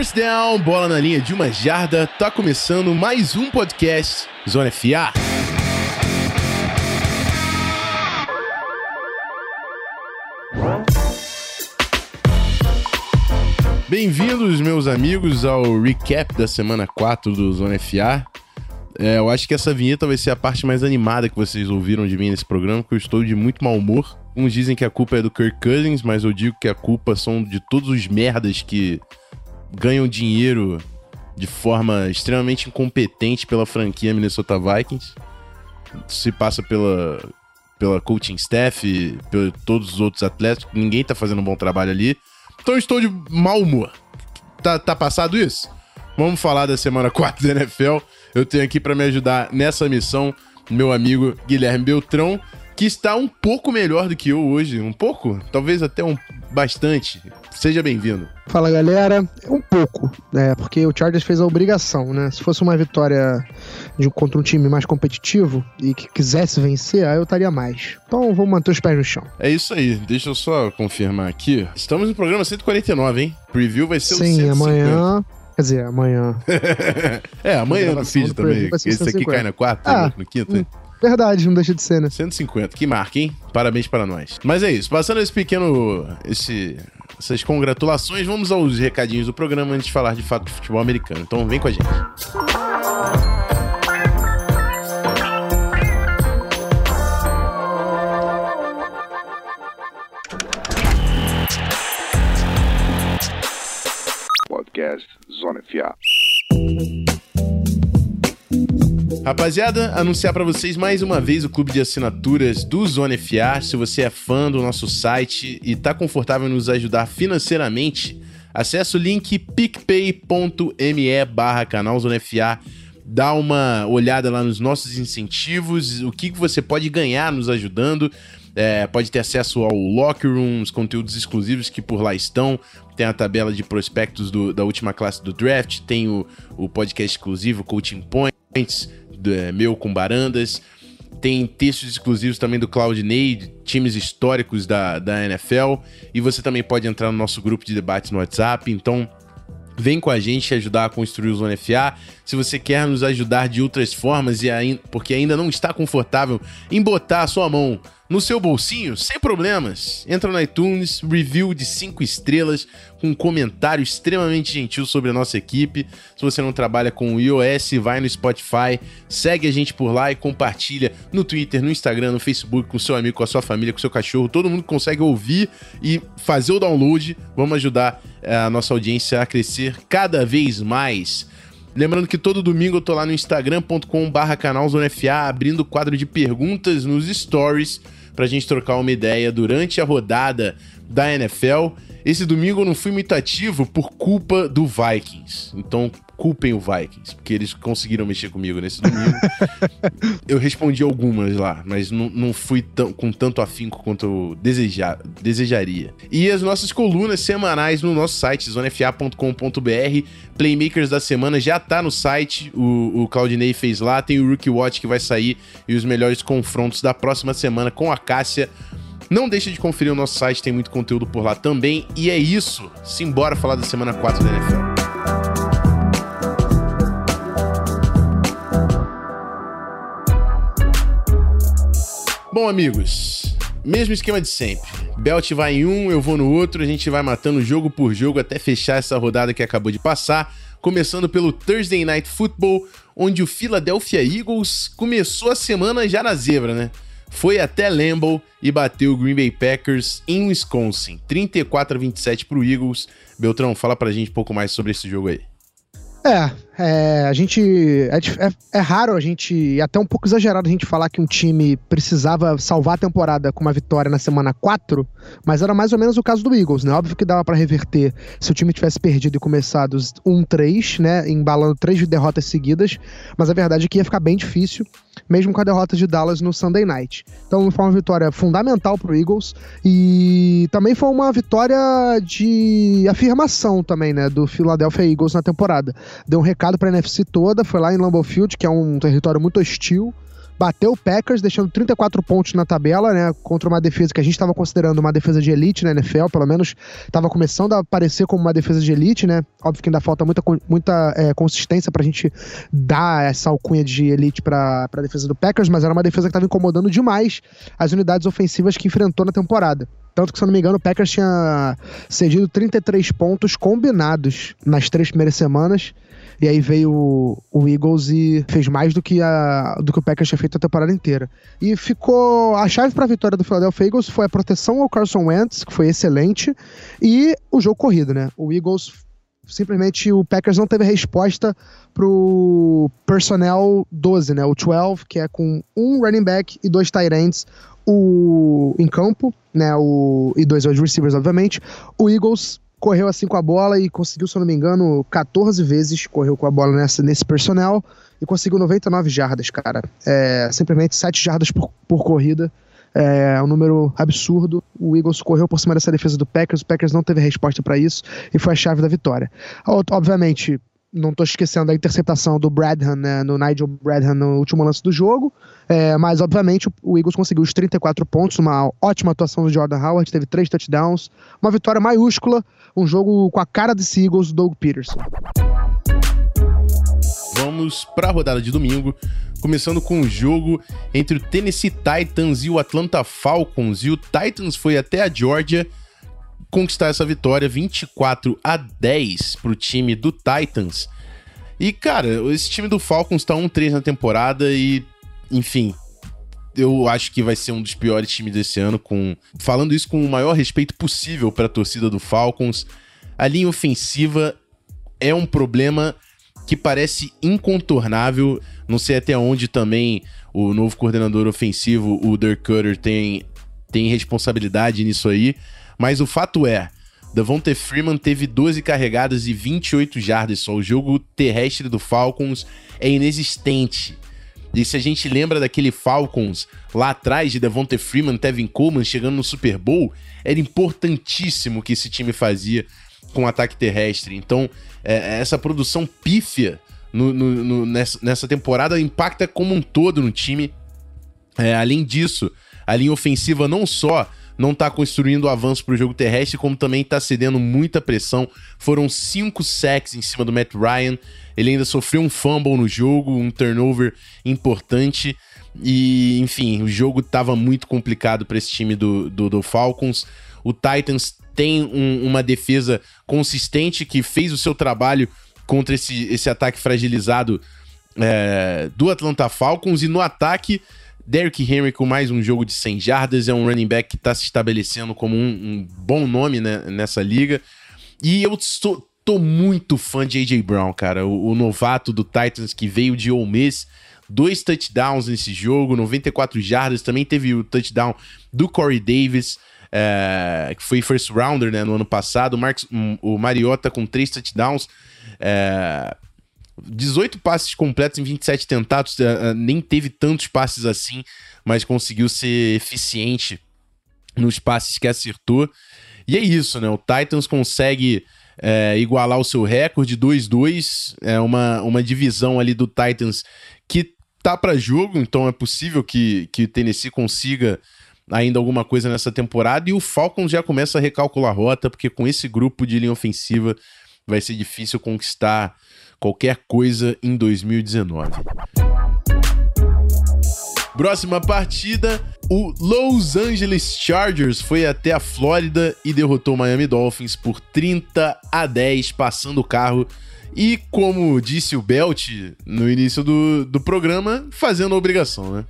First down, bola na linha de uma jarda. Tá começando mais um podcast Zona FA. Bem-vindos, meus amigos, ao recap da semana 4 do Zona FA. É, eu acho que essa vinheta vai ser a parte mais animada que vocês ouviram de mim nesse programa, porque eu estou de muito mau humor. Uns dizem que a culpa é do Kirk Cousins, mas eu digo que a culpa são de todos os merdas que ganham dinheiro de forma extremamente incompetente pela franquia Minnesota Vikings. Se passa pela, pela coaching staff, por todos os outros atletas, ninguém tá fazendo um bom trabalho ali. Então eu estou de mau humor. Tá, tá passado isso? Vamos falar da semana 4 da NFL. Eu tenho aqui para me ajudar nessa missão meu amigo Guilherme Beltrão, que está um pouco melhor do que eu hoje. Um pouco? Talvez até um bastante. Seja bem-vindo. Fala galera, um pouco, né? Porque o Chargers fez a obrigação, né? Se fosse uma vitória de, contra um time mais competitivo e que quisesse vencer, aí eu estaria mais. Então vou manter os pés no chão. É isso aí, deixa eu só confirmar aqui. Estamos no programa 149, hein? Preview vai ser Sim, o 150. amanhã. Quer dizer, amanhã. é, amanhã no feed também. Esse aqui 150. cai na quarta, Ah, no quinta. Verdade, não deixa de ser, né? 150, que marca, hein? Parabéns para nós. Mas é isso, passando esse pequeno. Esse, essas congratulações, vamos aos recadinhos do programa antes de falar de fato de futebol americano. Então vem com a gente. Rapaziada, anunciar para vocês mais uma vez o clube de assinaturas do Zona FA. Se você é fã do nosso site e tá confortável em nos ajudar financeiramente, acesse o link picpay.me barra canal Zona FA. Dá uma olhada lá nos nossos incentivos, o que você pode ganhar nos ajudando. É, pode ter acesso ao Locker Room, os conteúdos exclusivos que por lá estão. Tem a tabela de prospectos do- da última classe do draft, tem o, o podcast exclusivo Coaching Points, é, meu com Barandas. Tem textos exclusivos também do Claudinei, de times históricos da, da NFL. E você também pode entrar no nosso grupo de debate no WhatsApp. Então, Vem com a gente ajudar a construir o Zona FA. Se você quer nos ajudar de outras formas e ainda, porque ainda não está confortável em botar a sua mão no seu bolsinho, sem problemas. Entra no iTunes, review de 5 estrelas, com um comentário extremamente gentil sobre a nossa equipe. Se você não trabalha com o iOS, vai no Spotify, segue a gente por lá e compartilha no Twitter, no Instagram, no Facebook, com seu amigo, com a sua família, com seu cachorro. Todo mundo consegue ouvir e fazer o download. Vamos ajudar eh, a nossa audiência a crescer cada vez mais. Lembrando que todo domingo eu tô lá no instagram.com/barra canal Zona FA abrindo o quadro de perguntas nos stories pra gente trocar uma ideia durante a rodada da NFL. Esse domingo eu não fui muito ativo por culpa do Vikings. Então, culpem o Vikings, porque eles conseguiram mexer comigo nesse domingo. eu respondi algumas lá, mas não, não fui tão- com tanto afinco quanto eu deseja- desejaria. E as nossas colunas semanais no nosso site, zonefa.com.br. Playmakers da semana já tá no site, o, o Claudinei fez lá. Tem o Rookie Watch que vai sair e os melhores confrontos da próxima semana com a Cássia. Não deixe de conferir o nosso site, tem muito conteúdo por lá também. E é isso. Simbora falar da semana 4 da NFL. Bom, amigos, mesmo esquema de sempre. Belt vai em um, eu vou no outro, a gente vai matando jogo por jogo até fechar essa rodada que acabou de passar. Começando pelo Thursday Night Football, onde o Philadelphia Eagles começou a semana já na zebra, né? Foi até Lambeau e bateu o Green Bay Packers em Wisconsin. 34 a 27 pro Eagles. Beltrão, fala pra gente um pouco mais sobre esse jogo aí. É, é, a gente. É, é- é raro a gente. E até um pouco exagerado a gente falar que um time precisava salvar a temporada com uma vitória na semana 4, mas era mais ou menos o caso do Eagles, né? Óbvio que dava pra reverter se o time tivesse perdido e começado 1-3, né? Embalando três derrotas seguidas, mas a verdade é que ia ficar bem difícil, mesmo com a derrota de Dallas no Sunday night. Então foi uma vitória fundamental pro Eagles e também foi uma vitória de afirmação também, né? Do Philadelphia Eagles na temporada deu um recado pra NFC toda, foi lá em Lambeau Field, que é um território muito hostil, bateu o Packers, deixando 34 pontos na tabela, né? Contra uma defesa que a gente estava considerando uma defesa de elite na NFL, pelo menos estava começando a aparecer como uma defesa de elite, né? Óbvio que ainda falta muita, muita é, consistência pra gente dar essa alcunha de elite pra, pra defesa do Packers, mas era uma defesa que estava incomodando demais as unidades ofensivas que enfrentou na temporada. Tanto que, se eu não me engano, o Packers tinha cedido 33 pontos combinados nas três primeiras semanas. E aí veio o, o, Eagles e fez mais do que, a, do que o Packers tinha feito a temporada inteira. E ficou. A chave para a vitória do Philadelphia Eagles foi a proteção ao Carson Wentz, que foi excelente, e o jogo corrido, né? O Eagles simplesmente o Packers não teve resposta pro personnel 12, né? O 12, que é com um running back e dois tight ends o, em campo, né? O, e dois wide receivers, obviamente. O Eagles correu assim com a bola e conseguiu, se eu não me engano, 14 vezes correu com a bola nessa, nesse personnel e conseguiu 99 jardas, cara. É, simplesmente 7 jardas por, por corrida. É um número absurdo. O Eagles correu por cima dessa defesa do Packers. O Packers não teve resposta para isso e foi a chave da vitória. Obviamente, não estou esquecendo da interceptação do Bradham, né, no Nigel Bradham no último lance do jogo. É, mas, obviamente, o Eagles conseguiu os 34 pontos, uma ótima atuação do Jordan Howard, teve três touchdowns, uma vitória maiúscula, um jogo com a cara desse Eagles, Doug Peterson. Vamos para a rodada de domingo, começando com o jogo entre o Tennessee Titans e o Atlanta Falcons. E o Titans foi até a Georgia conquistar essa vitória 24 a 10 para o time do Titans. E, cara, esse time do Falcons tá 1-3 na temporada e, enfim, eu acho que vai ser um dos piores times desse ano, com falando isso com o maior respeito possível para a torcida do Falcons. A linha ofensiva é um problema que parece incontornável. Não sei até onde também o novo coordenador ofensivo, o Dirk Cutter, tem, tem responsabilidade nisso aí. Mas o fato é, Davonte Freeman teve 12 carregadas e 28 jardas só. O jogo terrestre do Falcons é inexistente. E se a gente lembra daquele Falcons lá atrás de Devonta Freeman, Tevin Coleman chegando no Super Bowl, era importantíssimo que esse time fazia com o ataque terrestre. Então, é, essa produção pífia no, no, no, nessa, nessa, temporada impacta como um todo no time. É, além disso, a linha ofensiva não só não tá construindo avanço para o jogo terrestre, como também tá cedendo muita pressão. Foram cinco sacks em cima do Matt Ryan. Ele ainda sofreu um fumble no jogo, um turnover importante. E, enfim, o jogo tava muito complicado para esse time do, do, do, Falcons. O Titans tem um, uma defesa consistente que fez o seu trabalho contra esse, esse ataque fragilizado é, do Atlanta Falcons. E no ataque Derrick Henry com mais um jogo de 100 jardas, é um running back que está se estabelecendo como um, um bom nome né, nessa liga. E eu sou, tô muito fã de A.J. Brown, cara, o, o, novato do Titans que veio de Ole Miss. Dois touchdowns nesse jogo, 94 jardas. Também teve o touchdown do Corey Davis, é, que foi first rounder né, no ano passado. O, Marcos, o Mariota com três touchdowns. É, 18 passes completos em 27 tentados, uh, nem teve tantos passes assim, mas conseguiu ser eficiente nos passes que acertou. E é isso, né? O Titans consegue é, igualar o seu recorde 2-2. É uma, uma divisão ali do Titans que tá para jogo, então é possível que, que o Tennessee consiga ainda alguma coisa nessa temporada. E o Falcons já começa a recalcular a rota, porque com esse grupo de linha ofensiva vai ser difícil conquistar qualquer coisa em 2019. Próxima partida, o Los Angeles Chargers foi até a Flórida e derrotou o Miami Dolphins por 30 a 10, passando o carro. E como disse o Belt no início do, do programa, fazendo obrigação, né?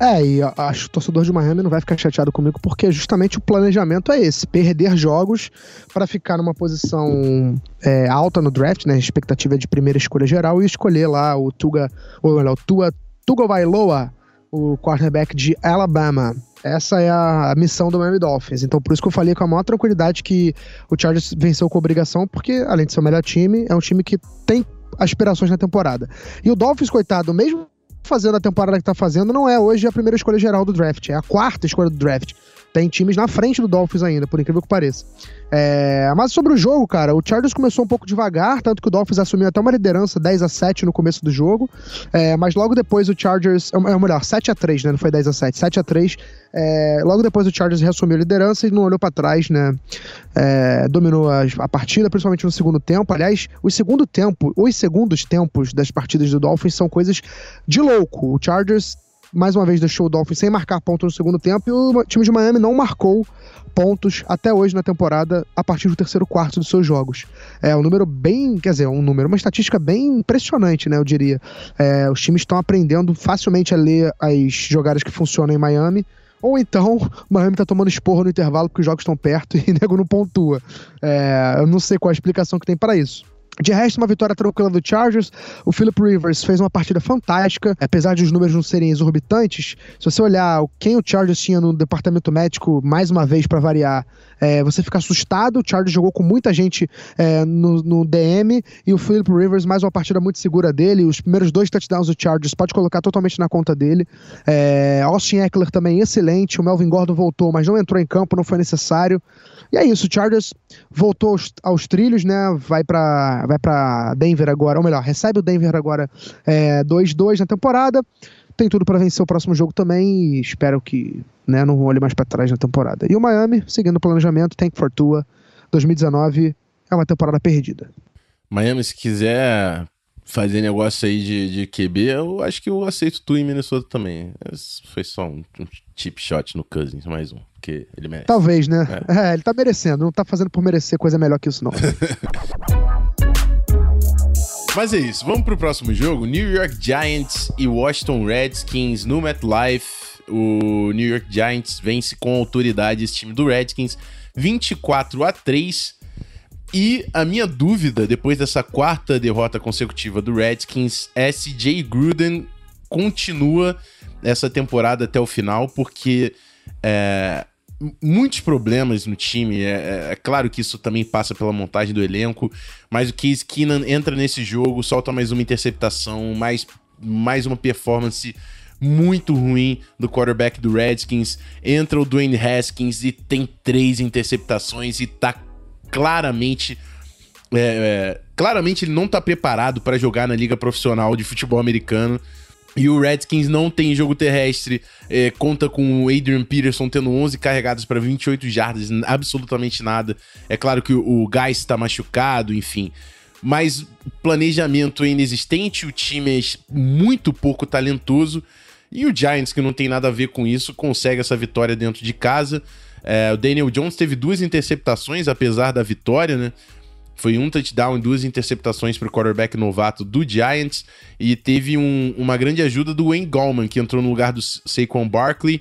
É, e acho que o torcedor de Miami não vai ficar chateado comigo, porque justamente o planejamento é esse: perder jogos para ficar numa posição é, alta no draft, né? Expectativa de primeira escolha geral e escolher lá o Tuga, ou o Tua, Tuga Vailoa, o quarterback de Alabama. Essa é a missão do Miami Dolphins. Então, por isso que eu falei com a maior tranquilidade que o Chargers venceu com obrigação, porque, além de ser o melhor time, é um time que tem aspirações na temporada. E o Dolphins, coitado, mesmo fazendo a temporada que tá fazendo, não é hoje a primeira escolha geral do draft, é a quarta escolha do draft. Tem times na frente do Dolphins ainda, por incrível que pareça. É, mas sobre o jogo, cara, o Chargers começou um pouco devagar, tanto que o Dolphins assumiu até uma liderança 10 a 7 no começo do jogo. É, mas logo depois o Chargers. É melhor, 7 a 3 né? Não foi 10 a 7 7 a 3 é, Logo depois o Chargers reassumiu a liderança e não olhou para trás, né? É, dominou a, a, partida, principalmente no segundo tempo. Aliás, o segundo tempo, os segundos tempos das partidas do Dolphins são coisas de louco. O Chargers mais uma vez deixou o Dolphins sem marcar ponto no segundo tempo e o time de Miami não marcou pontos até hoje na temporada a partir do terceiro quarto dos seus jogos. É um número bem, quer dizer, um número, uma estatística bem impressionante, né? Eu diria. É, os times estão aprendendo facilmente a ler as jogadas que funcionam em Miami. Ou então, Miami tá tomando esporro no intervalo porque os jogos estão perto e o nego não pontua. É, eu não sei qual a explicação que tem para isso. De resto, uma vitória tranquila do Chargers. O Philip Rivers fez uma partida fantástica, apesar de os números não serem exorbitantes. Se você olhar quem o Chargers tinha no departamento médico, mais uma vez para variar, é, você fica assustado. O Chargers jogou com muita gente é, no, no, DM e o Philip Rivers, mais uma partida muito segura dele. Os primeiros dois touchdowns do Chargers pode colocar totalmente na conta dele. É, Austin Eckler também excelente. O Melvin Gordon voltou, mas não entrou em campo, não foi necessário. E é isso, o Chargers voltou aos, aos trilhos, né? Vai para vai para Denver agora, ou melhor, recebe o Denver agora 2-2 é, na temporada. Tem tudo para vencer o próximo jogo também e espero que né, não olhe mais para trás na temporada. E o Miami, seguindo o planejamento, Tank Fortua 2019 é uma temporada perdida. Miami, se quiser fazer negócio aí de, de QB, eu acho que eu aceito tu em Minnesota também. Esse foi só um, um chip shot no Cousins, mais um, porque ele merece. Talvez, né? É. é, ele tá merecendo, não tá fazendo por merecer coisa melhor que isso, não. Mas é isso, vamos pro próximo jogo. New York Giants e Washington Redskins no MetLife. O New York Giants vence com autoridade esse time do Redskins 24 a 3. E a minha dúvida, depois dessa quarta derrota consecutiva do Redskins, é se Jay Gruden continua essa temporada até o final, porque é, muitos problemas no time. É, é, é, claro que isso também passa pela montagem do elenco, mas o Case Keenan entra nesse jogo, solta mais uma interceptação, mais, mais uma performance muito ruim do quarterback do Redskins. Entra o Dwayne Haskins e tem três interceptações e tá claramente. É, é, claramente ele não tá preparado para jogar na liga profissional de futebol americano. E o Redskins não tem jogo terrestre, é, conta com o Adrian Peterson tendo 11 carregados para 28 jardas, absolutamente nada. É claro que o, o Guys está machucado, enfim. Mas planejamento é inexistente, o time é muito pouco talentoso. E o Giants, que não tem nada a ver com isso, consegue essa vitória dentro de casa. É, o Daniel Jones teve duas interceptações, apesar da vitória, né? Foi um touchdown e duas interceptações para o quarterback novato do Giants. E teve um, uma grande ajuda do Wayne Gallman, que entrou no lugar do Saquon Barkley.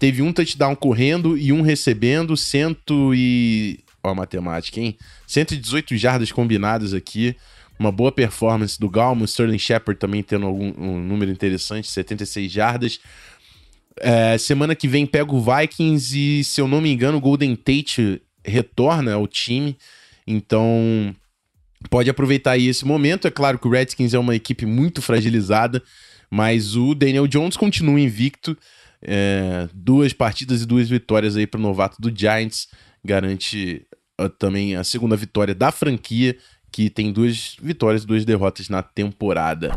Teve um touchdown correndo e um recebendo, cento e... Ó a matemática, hein? 118 jardas combinadas aqui. Uma boa performance do Gallman. Sterling Shepard também tendo algum, um número interessante, 76 jardas. É, semana que vem pega o Vikings e, se eu não me engano, o Golden Tate retorna ao time. Então, pode aproveitar aí esse momento. É claro que o Redskins é uma equipe muito fragilizada, mas o Daniel Jones continua invicto. É, duas partidas e duas vitórias aí para o novato do Giants. Garante uh, também a segunda vitória da franquia, que tem duas vitórias e duas derrotas na temporada.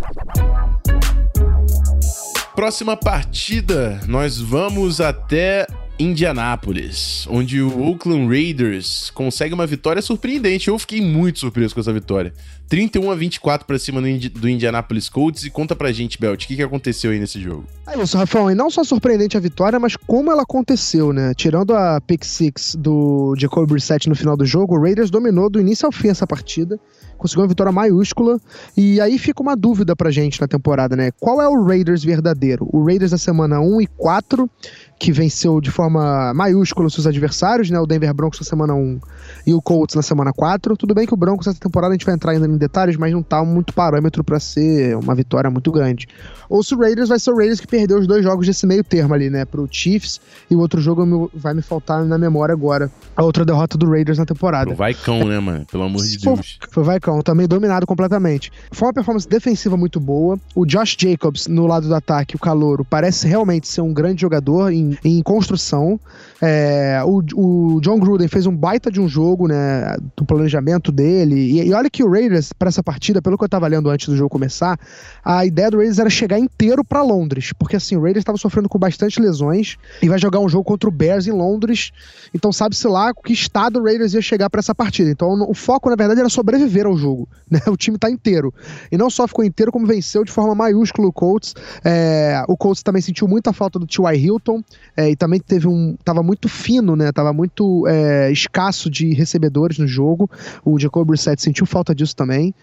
Próxima partida, nós vamos até Indianápolis, onde o Oakland Raiders consegue uma vitória surpreendente. Eu fiquei muito surpreso com essa vitória. 31 a 24 para cima do Indianapolis Colts e conta pra gente, Belt, o que, que aconteceu aí nesse jogo? É isso, Rafael, e não só surpreendente a vitória, mas como ela aconteceu, né? Tirando a pick six do Jacob Brissett no final do jogo, o Raiders dominou do início ao fim essa partida conseguiu uma vitória maiúscula. E aí fica uma dúvida pra gente na temporada, né? Qual é o Raiders verdadeiro? O Raiders da semana 1 e 4, que venceu de forma maiúscula os seus adversários, né? O Denver Broncos na semana 1 e o Colts na semana 4. Tudo bem que o Broncos essa temporada a gente vai entrar ainda em detalhes, mas não tá muito parâmetro para ser uma vitória muito grande. Ou se o Raiders vai ser o Raiders que perdeu os dois jogos desse meio termo ali, né? Pro Chiefs e o outro jogo vai me faltar na memória agora. A outra derrota do Raiders na temporada. Vai cão, né, mano? Pelo amor de Deus. Foi, foi também dominado completamente. Foi uma performance defensiva muito boa. O Josh Jacobs, no lado do ataque, o calouro, parece realmente ser um grande jogador em, em construção. É, o, o, John Gruden fez um baita de um jogo, né? Do planejamento dele. E, e olha que o Raiders, para essa partida, pelo que eu tava lendo antes do jogo começar, a ideia do Raiders era chegar inteiro para Londres. Porque assim, o Raiders estava sofrendo com bastante lesões e vai jogar um jogo contra o Bears em Londres. Então sabe-se lá que estado o Raiders ia chegar para essa partida. Então o foco, na verdade, era sobreviver ao jogo. Né? O time tá inteiro. E não só ficou inteiro, como venceu de forma maiúscula o Colts. É, o Colts também sentiu muita falta do T.Y. Hilton é, e também teve um. tava muito fino, né? Tava muito é, escasso de recebedores no jogo. O Jacob Brissett sentiu falta disso também.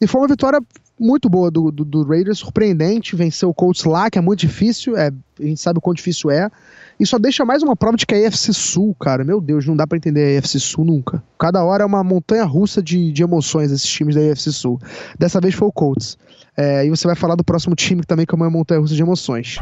E foi uma vitória muito boa do, do, do, Raiders, surpreendente. Venceu o Colts lá, que é muito difícil. É, a gente sabe o quão difícil é. E só deixa mais uma prova de que a EFC Sul, cara, meu Deus, não dá para entender a EFC Sul nunca. Cada hora é uma montanha russa de, de emoções esses times da EFC Sul. Dessa vez foi o Colts. É, e você vai falar do próximo time que também é uma montanha russa de emoções.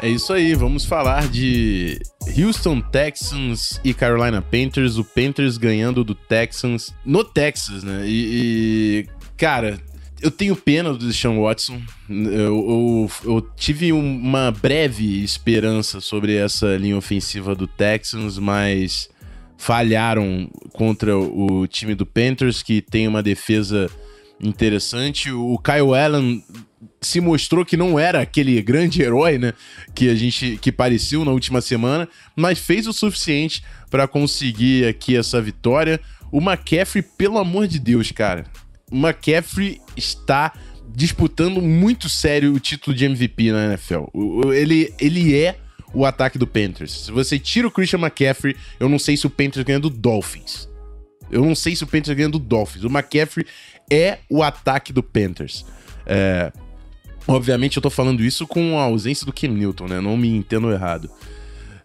É isso aí, vamos falar de Houston Texans e Carolina Panthers. O Panthers ganhando do Texans no Texas, né? E, e cara, eu tenho pena do Deshaun Watson. Eu, eu, eu, tive uma breve esperança sobre essa linha ofensiva do Texans, mas falharam contra o time do Panthers, que tem uma defesa interessante. O Kyle Allen se mostrou que não era aquele grande herói, né, que a gente que pareceu na última semana, mas fez o suficiente para conseguir aqui essa vitória. O McCaffrey, pelo amor de Deus, cara, McCaffrey está disputando muito sério o título de MVP na NFL. Ele, ele é o ataque do Panthers. Se você tira o Christian McCaffrey, eu não sei se o Panthers ganha do Dolphins. Eu não sei se o Panthers ganha do Dolphins. O McCaffrey é o ataque do Panthers. É, obviamente eu tô falando isso com a ausência do Cam Newton, né? Não me entendo errado.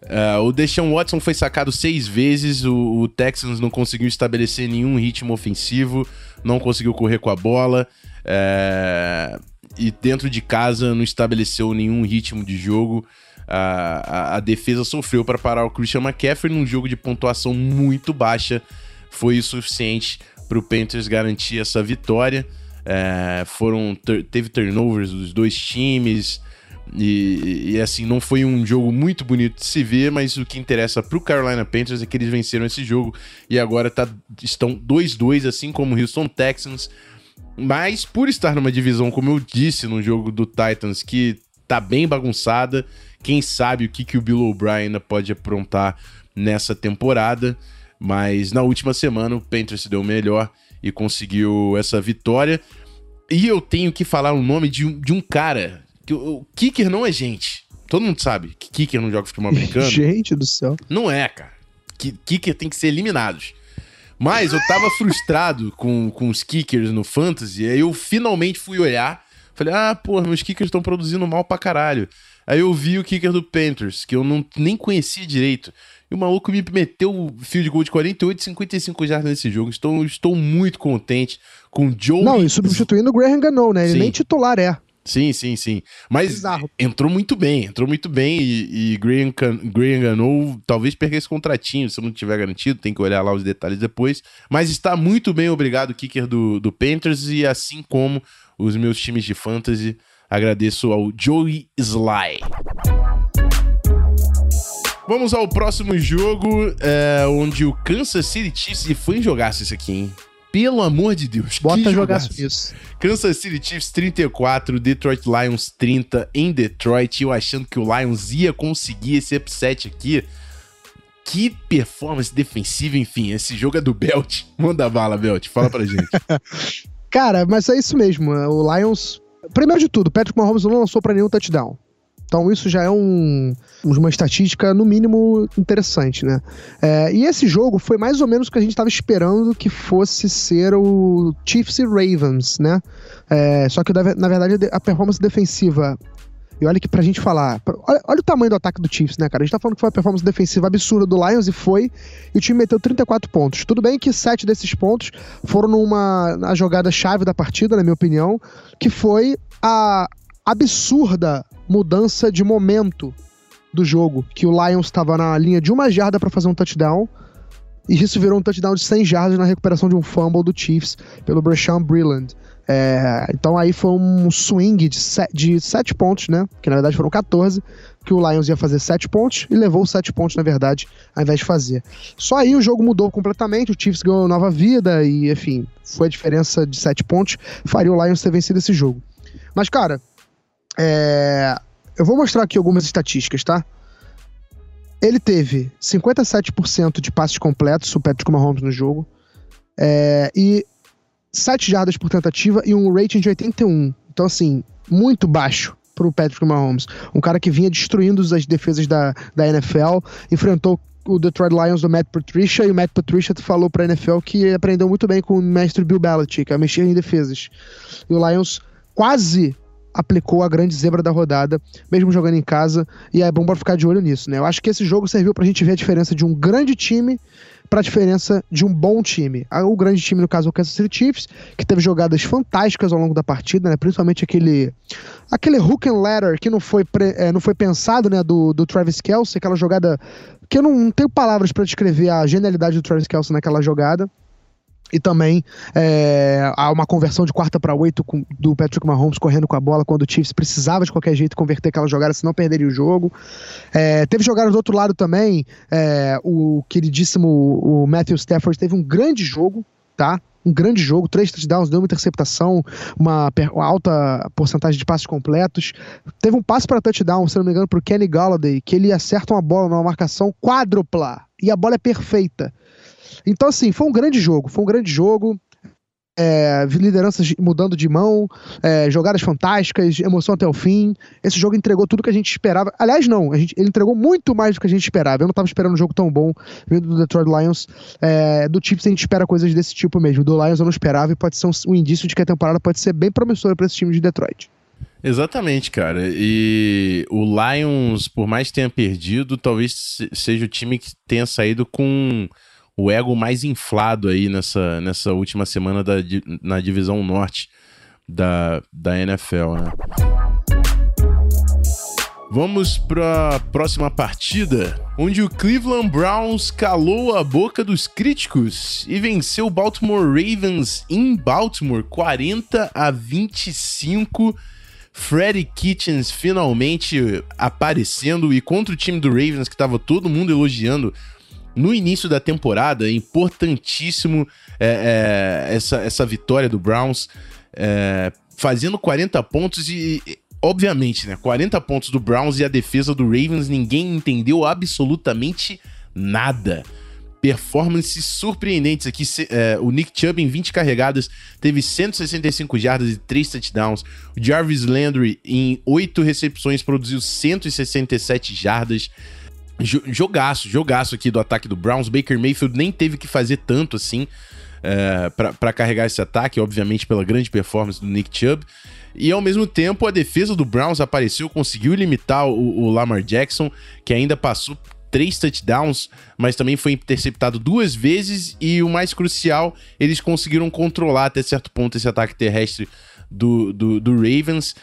Uh, o Deshaun Watson foi sacado seis vezes, o, o, Texans não conseguiu estabelecer nenhum ritmo ofensivo, não conseguiu correr com a bola, uh, e dentro de casa não estabeleceu nenhum ritmo de jogo. A, a, defesa sofreu para parar o Christian McCaffrey num jogo de pontuação muito baixa, foi o suficiente para o Panthers garantir essa vitória. É, foram teve turnovers dos dois times, e, e, assim, não foi um jogo muito bonito de se ver, mas o que interessa pro Carolina Panthers é que eles venceram esse jogo e agora tá, estão 2-2, assim como o Houston Texans. Mas por estar numa divisão, como eu disse no jogo do Titans, que tá bem bagunçada, quem sabe o que, que o Bill O'Brien ainda pode aprontar nessa temporada. Mas na última semana o Panthers se deu melhor e conseguiu essa vitória. E eu tenho que falar o nome de um, de um cara que o kicker não é gente. Todo mundo sabe que kicker não joga futebol americano. gente do céu. Não é, cara. Kicker tem que ser eliminados. Mas eu tava frustrado com, com os kickers no Fantasy, aí eu finalmente fui olhar. Falei, ah, pô, meus kickers estão produzindo mal pra caralho. Aí eu vi o kicker do Panthers, que eu não, nem conhecia direito. E o maluco me meteu o field goal de 48 e 55 jardas nesse jogo. Estou, estou muito contente com o Joe. Não, e substituindo o Graham Ganou, né? Ele Sim. nem titular é. Sim, sim, sim. Mas Bizarro. entrou muito bem, entrou muito bem e, e Graham, Graham Ganou talvez perca esse contratinho, se não tiver garantido, tem que olhar lá os detalhes depois. Mas está muito bem, obrigado, kicker do, do Panthers, e assim como os meus times de fantasy, agradeço ao Joey Sly. Vamos ao próximo jogo, é, onde o Kansas City Chiefs, e foi jogaço isso aqui, hein? Pelo amor de Deus. Bota jogar isso. Kansas City Chiefs 34, Detroit Lions 30 em Detroit. Eu achando que o Lions ia conseguir esse upset aqui. Que performance defensiva, enfim. Esse jogo é do Belt. Manda bala, Belt. Fala pra gente. Cara, mas é isso mesmo. O Lions. Primeiro de tudo, Patrick Mahomes não lançou para nenhum touchdown. Então isso já é um, uma estatística, no mínimo, interessante, né? É, e esse jogo foi mais ou menos o que a gente estava esperando que fosse ser o Chiefs e Ravens, né? É, só que, na verdade, a performance defensiva e olha que pra gente falar. Olha, olha, o tamanho do ataque do Chiefs, né, cara? A gente tá falando que foi uma performance defensiva absurda do Lions e foi. E o time meteu 34 pontos. Tudo bem que sete desses pontos foram numa na jogada chave da partida, na minha opinião, que foi a absurda mudança de momento do jogo, que o Lions estava na linha de uma jarda para fazer um touchdown, e isso virou um touchdown de 100 jardas na recuperação de um fumble do Chiefs pelo Brasham Brilland. É, então aí foi um swing de, se, de 7 pontos, né? Que na verdade foram 14, que o Lions ia fazer 7 pontos e levou 7 pontos, na verdade, ao invés de fazer. Só aí o jogo mudou completamente, o Chiefs ganhou nova vida e, enfim, foi a diferença de 7 pontos, faria o Lions ter vencido esse jogo. Mas, cara, é, eu vou mostrar aqui algumas estatísticas, tá? Ele teve 57% de passes completos, o Patrick Mahomes no jogo, é, e 7 jardas por tentativa e um rating de 81. Então, assim, muito baixo pro Patrick Mahomes. Um cara que vinha destruindo as defesas da, da NFL, enfrentou o Detroit Lions do Matt Patricia e o Matt Patricia falou pra NFL que aprendeu muito bem com o mestre Bill Belichick a mexer em defesas. E o Lions quase aplicou a grande zebra da rodada, mesmo jogando em casa, e é bom para ficar de olho nisso, né? Eu acho que esse jogo serviu pra gente ver a diferença de um grande time para a diferença de um bom time. O grande time, no caso, é o Kansas City Chiefs, que teve jogadas fantásticas ao longo da partida, né? principalmente aquele aquele hook and ladder que não foi, pre, é, não foi pensado né? do, do Travis Kelsey, aquela jogada que eu não, não tenho palavras para descrever a genialidade do Travis Kelsey naquela jogada e também é, há uma conversão de quarta para oito do Patrick Mahomes correndo com a bola quando o Chiefs precisava de qualquer jeito converter aquela jogada, senão perderia o jogo. É, teve jogadas do outro lado também, é, o queridíssimo o Matthew Stafford teve um grande jogo, tá? um grande jogo, três touchdowns, deu uma interceptação, uma, uma, alta porcentagem de passes completos. Teve um passe para touchdown, se não me engano, para o Kenny Galladay, que ele acerta uma bola numa marcação quádrupla e a bola é perfeita. Então, assim, foi um grande jogo. Foi um grande jogo. É, lideranças mudando de mão, é, jogadas fantásticas, emoção até o fim. Esse jogo entregou tudo que a gente esperava. Aliás, não, gente, ele entregou muito mais do que a gente esperava. Eu não estava esperando um jogo tão bom vindo do Detroit Lions. É, do Chiefs a gente espera coisas desse tipo mesmo. Do Lions eu não esperava e pode ser um, um indício de que a temporada pode ser bem promissora para esse time de Detroit. Exatamente, cara. E o Lions, por mais que tenha perdido, talvez seja o time que tenha saído com o ego mais inflado aí nessa, nessa última semana da, na divisão norte da, da NFL, né? Vamos para a próxima partida, onde o Cleveland Browns calou a boca dos críticos e venceu o Baltimore Ravens em Baltimore 40 a 25. Freddy Kitchens finalmente aparecendo e contra o time do Ravens que estava todo mundo elogiando no início da temporada, é importantíssimo é, é, essa, essa vitória do Browns, é, fazendo 40 pontos e, obviamente, né, 40 pontos do Browns e a defesa do Ravens, ninguém entendeu absolutamente nada. Performances surpreendentes aqui. É, o Nick Chubb, em 20 carregadas, teve 165 jardas e 3 touchdowns. O Jarvis Landry, em 8 recepções, produziu 167 jardas. Jogaço, jogaço aqui do ataque do Browns. Baker Mayfield nem teve que fazer tanto assim é, para carregar esse ataque, obviamente pela grande performance do Nick Chubb. E ao mesmo tempo a defesa do Browns apareceu, conseguiu limitar o, o Lamar Jackson, que ainda passou três touchdowns, mas também foi interceptado duas vezes. E o mais crucial, eles conseguiram controlar até certo ponto esse ataque terrestre do, do, do Ravens.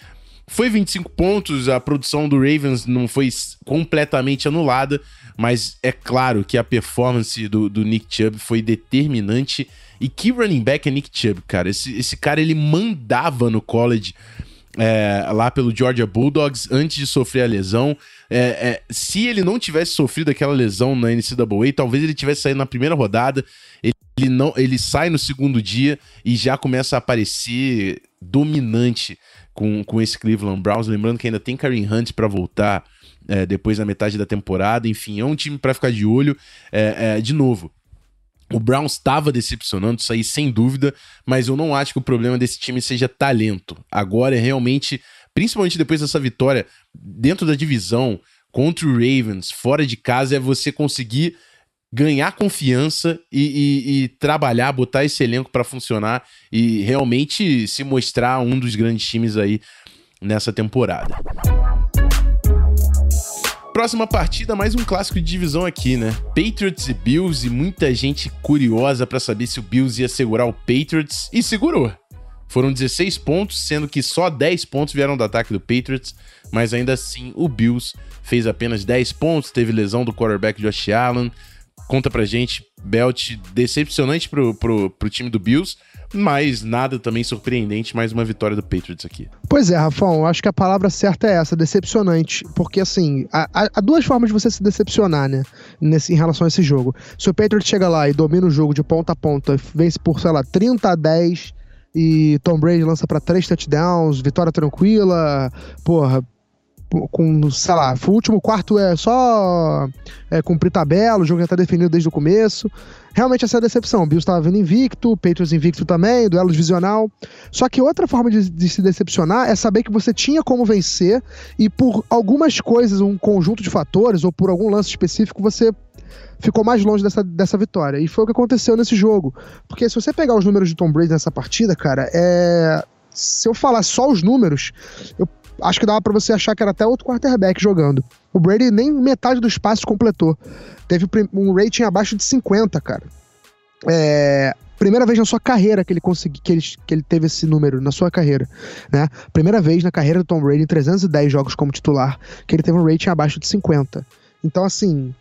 Foi 25 pontos, a produção do Ravens não foi completamente anulada, mas é claro que a performance do, do Nick Chubb foi determinante. E que running back é Nick Chubb, cara? Esse, esse cara ele mandava no college é, lá pelo Georgia Bulldogs antes de sofrer a lesão. É, é, se ele não tivesse sofrido aquela lesão na NCAA, talvez ele tivesse saído na primeira rodada. Ele, não, ele sai no segundo dia e já começa a aparecer dominante com, com esse Cleveland Browns. Lembrando que ainda tem Kareem Hunt para voltar é, depois da metade da temporada. Enfim, é um time para ficar de olho. É, é, de novo, o Browns estava decepcionando, isso aí sem dúvida, mas eu não acho que o problema desse time seja talento. Agora é realmente, principalmente depois dessa vitória dentro da divisão contra o Ravens, fora de casa, é você conseguir ganhar confiança e, e, e trabalhar, botar esse elenco para funcionar e realmente se mostrar um dos grandes times aí nessa temporada. Próxima partida, mais um clássico de divisão aqui, né? Patriots e Bills e muita gente curiosa para saber se o Bills ia segurar o Patriots e segurou. Foram 16 pontos, sendo que só 10 pontos vieram do ataque do Patriots, mas ainda assim o Bills fez apenas 10 pontos, teve lesão do quarterback Josh Allen, Conta pra gente, Belt decepcionante pro, pro, pro time do Bills, mas nada também surpreendente, mais uma vitória do Patriots aqui. Pois é, Rafão, acho que a palavra certa é essa, decepcionante. Porque, assim, há, há duas formas de você se decepcionar, né? Nesse, em relação a esse jogo. Se o Patriots chega lá e domina o jogo de ponta a ponta, vence por, sei lá, 30 a 10 e Tom Brady lança para três touchdowns, vitória tranquila, porra, com, sei lá, o último quarto é só é, cumprir tabela, o jogo já tá definido desde o começo. Realmente essa é a decepção. O Bills estava vindo invicto, o Patriots invicto também, duelo divisional. Só que outra forma de, de, se decepcionar é saber que você tinha como vencer e por algumas coisas, um conjunto de fatores ou por algum lance específico, você ficou mais longe dessa, dessa vitória. E foi o que aconteceu nesse jogo. Porque se você pegar os números de Tom Brady nessa partida, cara, é se eu falar só os números, eu acho que dava para você achar que era até outro quarterback jogando. O Brady nem metade dos passes completou. Teve um rating abaixo de 50, cara. É, primeira vez na sua carreira que ele conseguiu que ele, que ele teve esse número na sua carreira, né? Primeira vez na carreira do Tom Brady em 310 jogos como titular que ele teve um rating abaixo de 50. Então assim,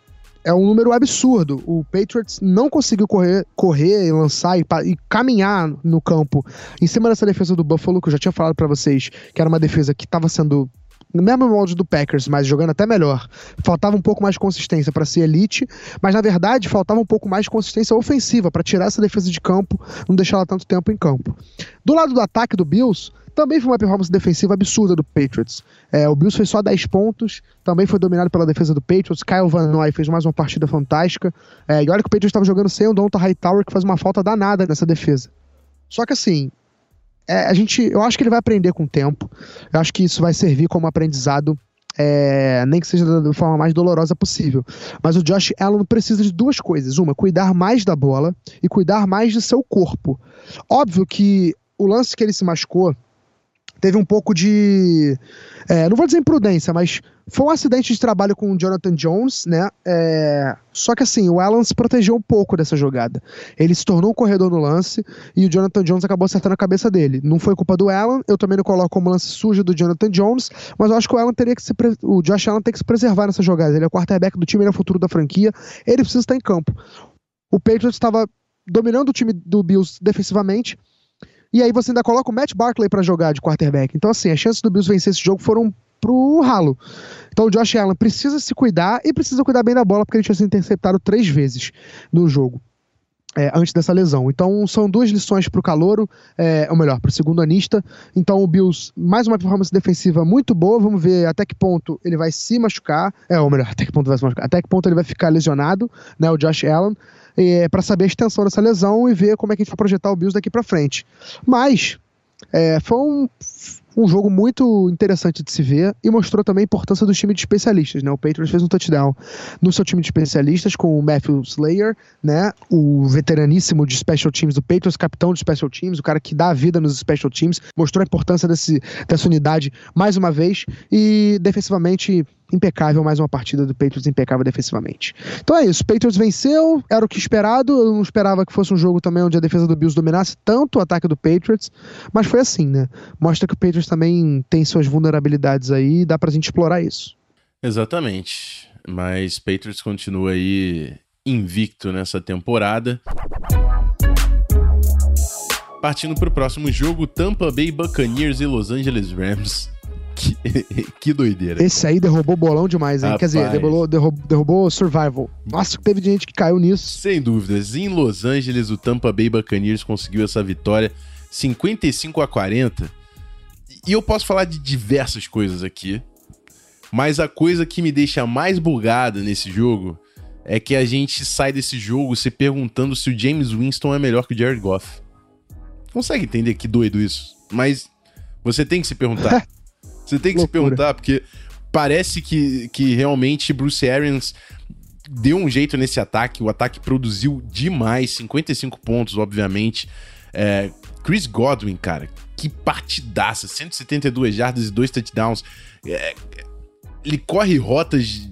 é um número absurdo. O Patriots não conseguiu correr, correr e lançar e, e, caminhar no campo em cima dessa defesa do Buffalo, que eu já tinha falado para vocês, que era uma defesa que estava sendo no mesmo molde do Packers, mas jogando até melhor. Faltava um pouco mais de consistência para ser elite, mas na verdade faltava um pouco mais de consistência ofensiva para tirar essa defesa de campo, não deixar ela tanto tempo em campo. Do lado do ataque do Bills, também foi uma performance defensiva absurda do Patriots. É, o Bills fez só 10 pontos, também foi dominado pela defesa do Patriots. Kyle Van Noy fez mais uma partida fantástica. É, e olha que o Patriots estava jogando sem o Donta Hightower, que faz uma falta danada nessa defesa. Só que assim, é, a gente, eu acho que ele vai aprender com o tempo. Eu acho que isso vai servir como aprendizado é, nem que seja da forma mais dolorosa possível. Mas o Josh Allen precisa de duas coisas: uma, cuidar mais da bola e cuidar mais de seu corpo. Óbvio que o lance que ele se machucou teve um pouco de. É, não vou dizer imprudência, mas foi um acidente de trabalho com o Jonathan Jones, né? É, só que assim, o Allen se protegeu um pouco dessa jogada. Ele se tornou um corredor no lance e o Jonathan Jones acabou acertando a cabeça dele. Não foi culpa do Allen, eu também não coloco como lance sujo do Jonathan Jones, mas eu acho que o Allen teria que se. O Josh Allen tem que se preservar nessa jogada. Ele é o quarterback do time, ele é o futuro da franquia, ele precisa estar em campo. O Patriots estava dominando o time do Bills defensivamente e aí você ainda coloca o Matt Barkley para jogar de quarterback. Então, assim, as chances do Bills vencer esse jogo foram pro ralo. Então o Josh Allen precisa se cuidar e precisa cuidar bem da bola, porque ele tinha sido interceptado três vezes no jogo. É, antes dessa lesão. Então são duas lições para o Calouro, é, ou melhor, para o segundo anista. Então o Bills, mais uma performance defensiva muito boa. Vamos ver até que ponto ele vai se machucar. É, ou melhor, até que ponto vai se machucar. Até que ponto ele vai ficar lesionado, né? O Josh Allen é, para saber a extensão dessa lesão e ver como é que a gente vai projetar o Bills daqui para frente. Mas é, foi um, um jogo muito interessante de se ver e mostrou também a importância do time de especialistas, né? O Patriots fez um touchdown no seu time de especialistas com o Matthew Slayer, né? O veteraníssimo de special teams do Patriots, capitão de special teams, o cara que dá a vida nos special teams, mostrou a importância desse, dessa unidade mais uma vez e defensivamente impecável, mais uma partida do Patriots impecável defensivamente. Então é isso, Patriots venceu, era o que esperado, eu não esperava que fosse um jogo também onde a defesa do Bills dominasse tanto o ataque do Patriots, mas foi assim, né? Mostra que o Patriots também tem suas vulnerabilidades aí dá pra gente explorar isso. Exatamente, mas Patriots continua aí invicto nessa temporada. Partindo para o próximo jogo, Tampa Bay Buccaneers e Los Angeles Rams. Que, que doideira. Esse aí derrubou bolão demais, hein? Rapaz. Quer dizer, derrubou, derrubou, derrubou Survival. Nossa, teve gente que caiu nisso. Sem dúvidas. Em Los Angeles, o Tampa Bay Buccaneers conseguiu essa vitória 55 a 40. E eu posso falar de diversas coisas aqui. Mas a coisa que me deixa mais bugada nesse jogo é que a gente sai desse jogo se perguntando se o James Winston é melhor que o Jared Goff. Consegue entender que doido isso? Mas você tem que se perguntar. Você tem que se perguntar, porque parece que, que realmente Bruce Arians deu um jeito nesse ataque. O ataque produziu demais, 55 pontos, obviamente. É, Chris Godwin, cara, que partidaça, 172 jardas e dois touchdowns. É, ele corre rotas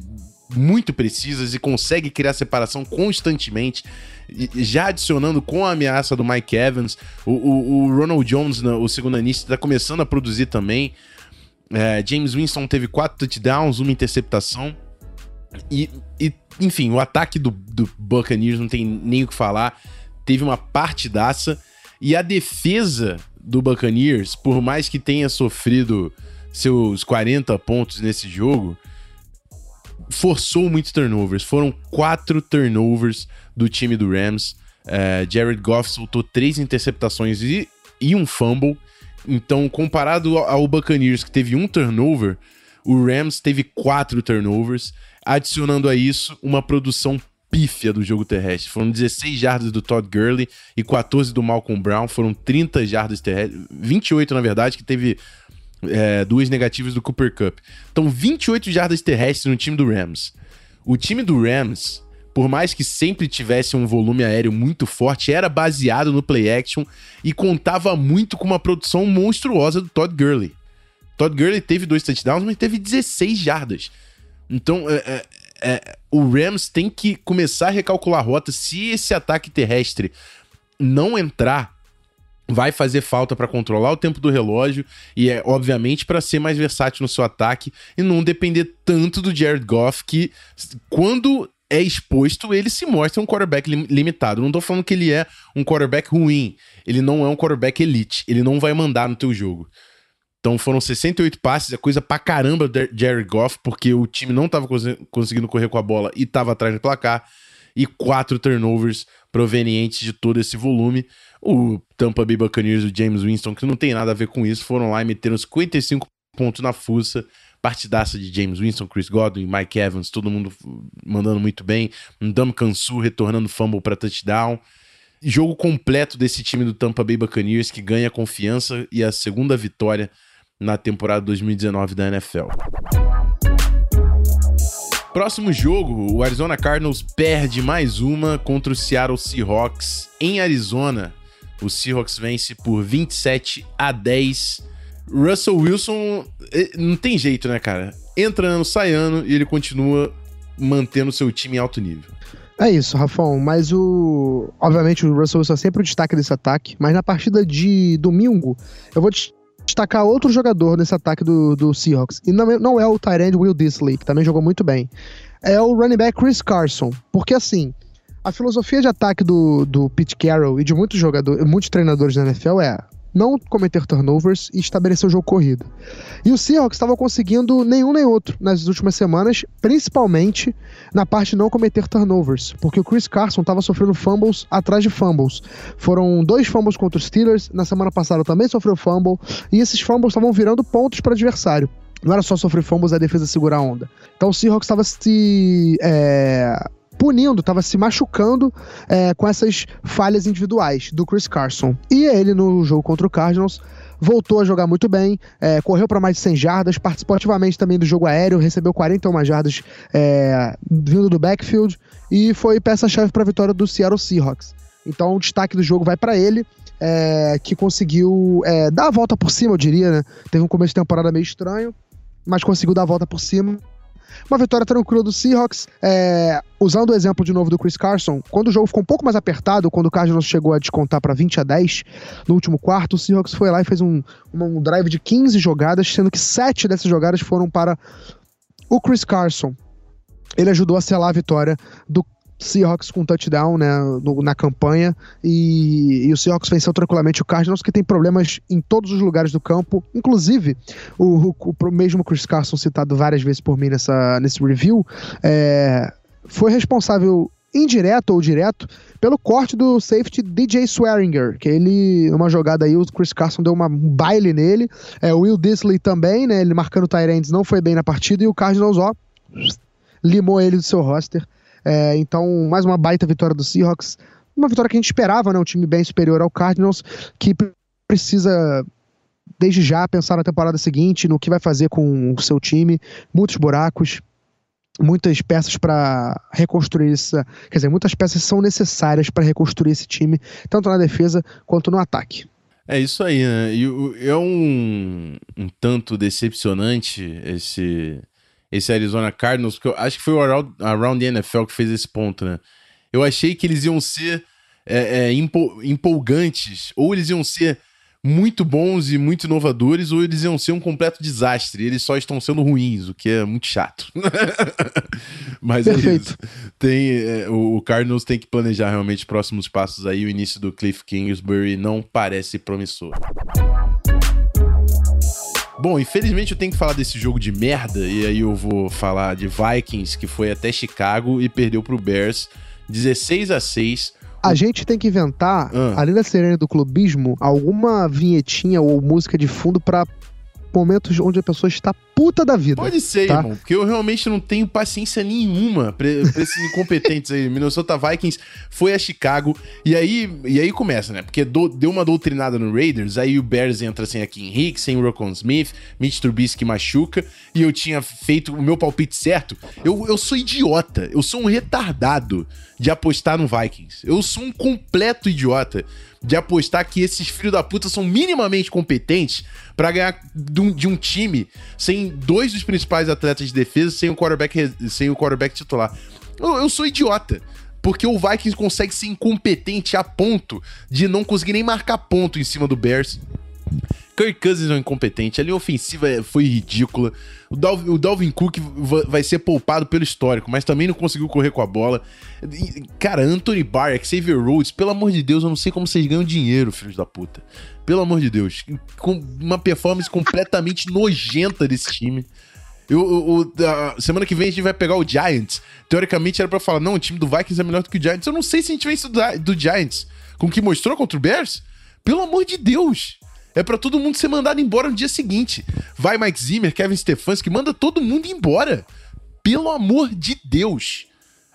muito precisas e consegue criar separação constantemente, já adicionando com a ameaça do Mike Evans. O, o, o Ronald Jones, o segundo anista, está começando a produzir também. É, James Winston teve quatro touchdowns, uma interceptação. E, e enfim, o ataque do, do Buccaneers não tem nem o que falar. Teve uma partidaça. E a defesa do Buccaneers, por mais que tenha sofrido seus 40 pontos nesse jogo, forçou muitos turnovers. Foram quatro turnovers do time do Rams. É, Jared Goff soltou três interceptações e, e um fumble. Então, comparado ao Buccaneers, que teve um turnover, o Rams teve quatro turnovers, adicionando a isso uma produção pífia do jogo terrestre. Foram 16 jardas do Todd Gurley e 14 do Malcolm Brown. Foram 30 jardas terrestres, 28 na verdade, que teve é, duas negativas do Cooper Cup. Então, 28 jardas terrestres no time do Rams. O time do Rams, por mais que sempre tivesse um volume aéreo muito forte, era baseado no play action e contava muito com uma produção monstruosa do Todd Gurley. Todd Gurley teve dois touchdowns, mas teve 16 jardas. Então, é, é, é, o Rams tem que começar a recalcular a rota. Se esse ataque terrestre não entrar, vai fazer falta para controlar o tempo do relógio e é obviamente para ser mais versátil no seu ataque e não depender tanto do Jared Goff que quando é exposto, ele se mostra um quarterback lim limitado. Não tô falando que ele é um quarterback ruim, ele não é um quarterback elite, ele não vai mandar no teu jogo. Então foram 68 passes, é coisa pra caramba do Jared Goff, porque o time não tava cons conseguindo correr com a bola e tava atrás do placar. E quatro turnovers provenientes de todo esse volume. O Tampa Bay Buccaneers, o James Winston, que não tem nada a ver com isso, foram lá e meteram 55 pontos na fuça. Partidaça de James Winston, Chris Godwin, Mike Evans, todo mundo mandando muito bem. Um Kansu retornando fumble para touchdown. Jogo completo desse time do Tampa Bay Buccaneers que ganha confiança e a segunda vitória na temporada 2019 da NFL. Próximo jogo, o Arizona Cardinals perde mais uma contra o Seattle Seahawks em Arizona. O Seahawks vence por 27 a 10. Russell Wilson eh, não tem jeito, né, cara? Entra ano, sai ano e ele continua mantendo seu time em alto nível. É isso, Rafão. Mas o. Obviamente, o Russell Wilson é sempre o destaque desse ataque. Mas na partida de domingo, eu vou destacar outro jogador nesse ataque do, do Seahawks. E não, é, não é o Tyrande Will Disley, que também jogou muito bem. É o running back Chris Carson. Porque assim, a filosofia de ataque do, do Pete Carroll e de muitos jogadores, muitos treinadores da NFL é não cometer turnovers e estabelecer o jogo corrido. E o Seahawks estava conseguindo nenhum nem outro nas últimas semanas, principalmente na parte não cometer turnovers, porque o Chris Carson estava sofrendo fumbles atrás de fumbles. Foram dois fumbles contra os Steelers, na semana passada também sofreu fumble, e esses fumbles estavam virando pontos para o adversário. Não era só sofrer fumbles e a defesa segurar a onda. Então o Seahawks estava se é, punindo, estava se machucando é, com essas falhas individuais do Chris Carson. E ele, no jogo contra o Cardinals, voltou a jogar muito bem, é, correu para mais de 100 jardas, participou ativamente também do jogo aéreo, recebeu 41 jardas é, vindo do backfield e foi peça-chave para a vitória do Seattle Seahawks. Então o destaque do jogo vai para ele, é, que conseguiu é, dar a volta por cima, eu diria, né? Teve um começo de temporada meio estranho, mas conseguiu dar a volta por cima uma vitória tranquila do Seahawks. É, usando o exemplo de novo do Chris Carson, quando o jogo ficou um pouco mais apertado, quando o Cardinals chegou a descontar para 20 a 10 no último quarto, o Seahawks foi lá e fez um, um drive de 15 jogadas, sendo que 7 dessas jogadas foram para o Chris Carson. Ele ajudou a selar a vitória do Seahawks com touchdown né, no, na campanha. E, e, o Seahawks venceu tranquilamente o Cardinals, que tem problemas em todos os lugares do campo, inclusive o, o, o mesmo Chris Carson, citado várias vezes por mim nessa, nesse review, é, foi responsável indireto ou direto pelo corte do safety DJ Swearinger, que ele, numa jogada aí, o Chris Carson deu uma, um baile nele, é, o Will Disley também, né, ele marcando Tyrands não foi bem na partida, e o Cardinals, ó, limou ele do seu roster, é, então, mais uma baita vitória do Seahawks. Uma vitória que a gente esperava, né? Um time bem superior ao Cardinals, que precisa desde já pensar na temporada seguinte, no que vai fazer com o seu time. Muitos buracos, muitas peças para reconstruir essa. Quer dizer, muitas peças são necessárias para reconstruir esse time, tanto na defesa quanto no ataque. É isso aí, né? E é um, um tanto decepcionante esse esse Arizona Cardinals, porque eu acho que foi o Around, Around the NFL que fez esse ponto, né? Eu achei que eles iam ser é, é, empolgantes, ou eles iam ser muito bons e muito inovadores, ou eles iam ser um completo desastre. Eles só estão sendo ruins, o que é muito chato. Mas Perfeito. é isso. Tem, é, o, Cardinals tem que planejar realmente os próximos passos aí. O início do Cliff Kingsbury não parece promissor. Bom, infelizmente eu tenho que falar desse jogo de merda, e aí eu vou falar de Vikings, que foi até Chicago e perdeu pro Bears 16 a 6 A gente tem que inventar, Ah. além da sirene do clubismo, alguma vinhetinha ou música de fundo pra momentos onde a pessoa está puta da vida. Pode ser, Tá. irmão, porque eu realmente não tenho paciência nenhuma pra, pra esses incompetentes aí. Minnesota Vikings foi a Chicago e aí, e aí começa, né? Porque do- deu uma doutrinada no Raiders, aí o Bears entra sem a Kim Hicks, sem o Rocon Smith, Mitch Trubisky machuca e eu tinha feito o meu palpite certo. Eu, eu sou idiota, eu sou um retardado de apostar no Vikings. Eu sou um completo idiota de apostar que esses filhos da puta são minimamente competentes pra ganhar de um, de um time sem dois dos principais atletas de defesa, sem o quarterback, sem o quarterback titular. Eu, eu sou idiota. Porque o Vikings consegue ser incompetente a ponto de não conseguir nem marcar ponto em cima do Bears. Kirk Cousins é um incompetente, a linha ofensiva é- foi ridícula. O, Dal- o Dalvin Cook va- vai ser poupado pelo histórico, mas também não conseguiu correr com a bola. Cara, Anthony Barr, Xavier Rhodes, pelo amor de Deus, eu não sei como vocês ganham dinheiro, filhos da puta. Pelo amor de Deus. Com uma performance completamente nojenta desse time. Eu, eu- semana que vem a gente vai pegar o Giants. Teoricamente era pra falar, não, o time do Vikings é melhor do que o Giants. Eu não sei se a gente vence do, do Giants com o que mostrou contra o Bears. Pelo amor de Deus. É pra todo mundo ser mandado embora no dia seguinte. Vai Mike Zimmer, Kevin Stefanski, manda todo mundo embora. Pelo amor de Deus.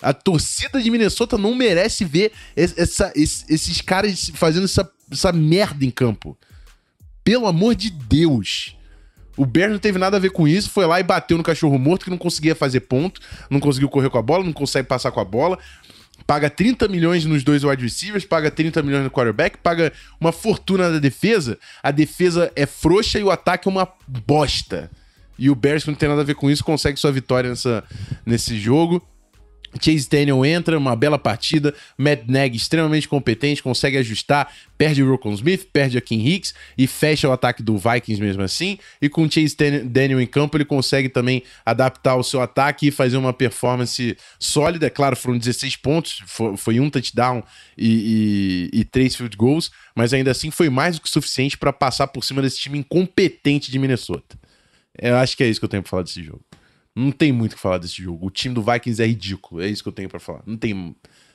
A torcida de Minnesota não merece ver es- essa- es- esses caras fazendo essa, essa merda em campo. Pelo amor de Deus. O Bears não teve nada a ver com isso, foi lá e bateu no cachorro morto que não conseguia fazer ponto, não conseguiu correr com a bola, não consegue passar com a bola. Paga 30 milhões nos dois wide receivers, paga 30 milhões no quarterback, paga uma fortuna na defesa. A defesa é frouxa e o ataque é uma bosta. E o Bears, que não tem nada a ver com isso, consegue sua vitória nessa, nesse jogo. Chase Daniel entra, uma bela partida. Matt Nagy, extremamente competente, consegue ajustar, perde o Rocon Smith, perde a Kim Hicks e fecha o ataque do Vikings mesmo assim. E com Chase Dan- Daniel em campo, ele consegue também adaptar o seu ataque e fazer uma performance sólida. É Claro, foram 16 pontos, fo- foi, um touchdown e, e, e três field goals, mas ainda assim foi mais do que suficiente para passar por cima desse time incompetente de Minnesota. Eu acho que é isso que eu tenho pra falar desse jogo. Não tem muito o que falar desse jogo. O time do Vikings é ridículo. É isso que eu tenho pra falar. Não tem.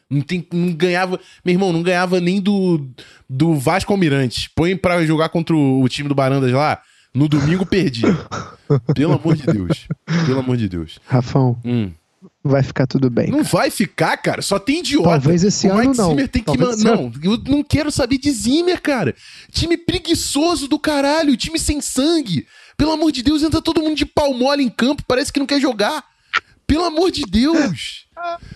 Não tem. Não ganhava. Meu irmão, não ganhava nem do, do Vasco Almirante. Põe pra jogar contra o, o time do Barandas lá. No domingo perdi. Pelo amor de Deus. Pelo amor de Deus. Rafão, Hum. vai ficar tudo bem. Não vai ficar, cara. Só tem idiota. Talvez esse o ano Mike não. Zimmer tem que man- Não, eu não quero saber de Zimmer, cara. Time preguiçoso do caralho. Time sem sangue. Pelo amor de Deus, entra todo mundo de pau mole em campo. Parece que não quer jogar. Pelo amor de Deus.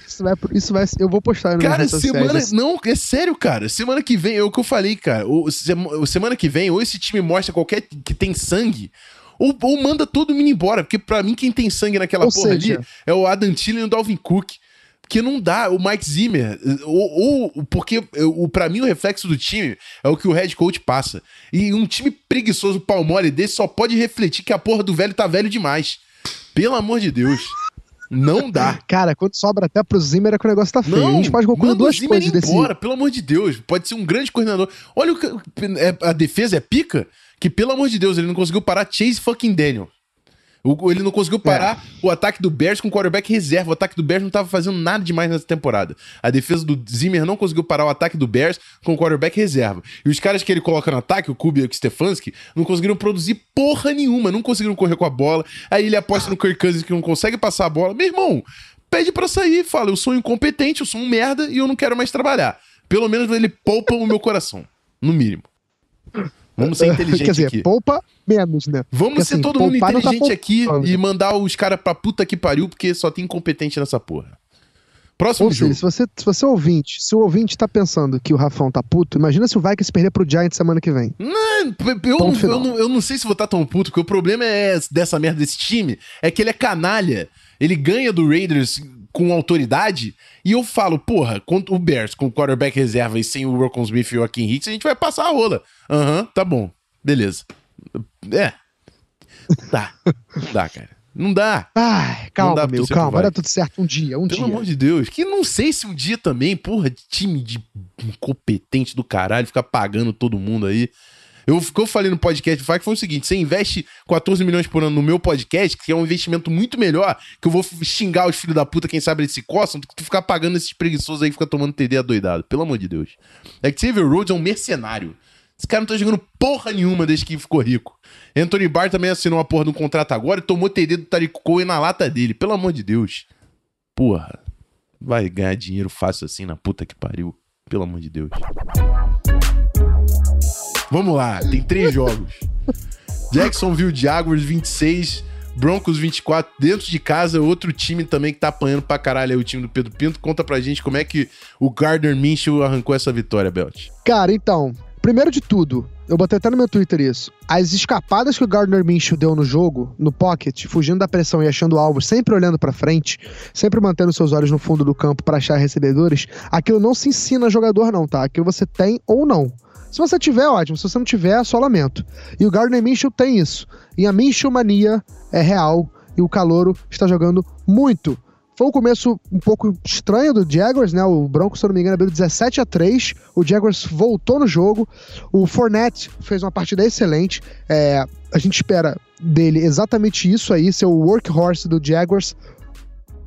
Isso vai, isso vai, eu vou postar no Cara, sociais. semana. esse- Não, é sério, cara. Semana que vem, é o que eu falei, cara. O, sema- semana que vem, ou esse time mostra qualquer que tem sangue, ou, ou manda todo mundo embora. Porque pra mim, quem tem sangue naquela Ou porra seja- ali é o Adam Thielen e o Dalvin Cook. Porque não dá, o Mike Zimmer, ou, ou porque o, pra mim o reflexo do time é o que o head coach passa. E um time preguiçoso, pau mole desse, só pode refletir que a porra do velho tá velho demais. Pelo amor de Deus. Não dá. Cara, quando sobra até pro Zimmer é que o negócio tá feio. Não, a gente pode concluir duas Zimmer coisas desse. embora, pelo amor de Deus. Pode ser um grande coordenador. Olha o que é, a defesa é pica, que pelo amor de Deus, ele não conseguiu parar Chase fucking Daniel. O- ele não conseguiu parar o ataque do Bears com quarterback reserva. O ataque do Bears não tava fazendo nada demais nessa temporada. A defesa do Zimmer não conseguiu parar o ataque do Bears com quarterback reserva. E os caras que ele coloca no ataque, o Kubiak e o Stefanski, não conseguiram produzir porra nenhuma. Não conseguiram correr com a bola. Aí ele aposta no Kirk Cousins que não consegue passar a bola. Meu irmão, pede pra sair. Fala, eu sou incompetente, eu sou um merda e eu não quero mais trabalhar. Pelo menos ele poupa o meu coração. No mínimo. Vamos ser inteligentes Quer dizer, aqui. poupa menos, né? Vamos Porque, ser assim, todo mundo não tá inteligente aqui poupando. e mandar os caras pra puta que pariu, porque só tem incompetente nessa porra. Próximo Ou jogo. se você, se você é ouvinte, se o ouvinte tá pensando que o Rafão tá puto, imagina se o Vikings perder pro Giants semana que vem. Eu, eu, não, eu, não, eu não sei se vou estar tão puto, porque o problema é dessa merda desse time é que ele é canalha. Ele ganha do Raiders com autoridade. E eu falo, porra, contra o Bears com o quarterback reserva e sem o Rocco Smith e o Joaquim Hicks, a gente vai passar a rola. Aham, uhum, tá bom. Beleza. É. Dá. Dá, cara. Não dá. Ai, calma, dá meu, calma. Vai dar tudo certo um dia, um Pelo dia. Pelo amor de Deus. Que não sei se um dia também, porra, time de incompetente do caralho, ficar pagando todo mundo aí. Eu, o que eu falei no podcast que foi o seguinte: você investe 14 milhões por ano no meu podcast, que é um investimento muito melhor, que eu vou xingar os filhos da puta, quem sabe eles se coçam, do que tu ficar pagando esses preguiçosos aí que fica tomando TD adoidado. Pelo amor de Deus. Xavier Rhodes é um mercenário. Esse cara não tá jogando porra nenhuma desde que ficou rico. Anthony Barr também assinou uma porra de um contrato agora e tomou TD do Tariq Cohen na lata dele. Pelo amor de Deus. Porra. Vai ganhar dinheiro fácil assim na puta que pariu. Pelo amor de Deus. Vamos lá, tem três jogos. Jacksonville Jaguars 26, Broncos 24, dentro de casa, outro time também que tá apanhando pra caralho é o time do Pedro Pinto. Conta pra gente como é que o Gardner Minshew arrancou essa vitória, Belt. Cara, então, primeiro de tudo, eu botei até no meu Twitter isso. As escapadas que o Gardner Minshew deu no jogo, no pocket, fugindo da pressão e achando o alvo, sempre olhando para frente, sempre mantendo seus olhos no fundo do campo para achar recebedores, aquilo não se ensina a jogador não, tá? Aquilo você tem ou não. Se você tiver, ótimo. Se você não tiver, só lamento. E o Gardner Minshew tem isso. E a Minshew mania é real. E o Calouro está jogando muito. Foi um começo um pouco estranho do Jaguars, né? O Broncos, se não me engano, abriu 17 a 3. O Jaguars voltou no jogo. O Fournette fez uma partida excelente. É, a gente espera dele exatamente isso aí, ser o workhorse do Jaguars.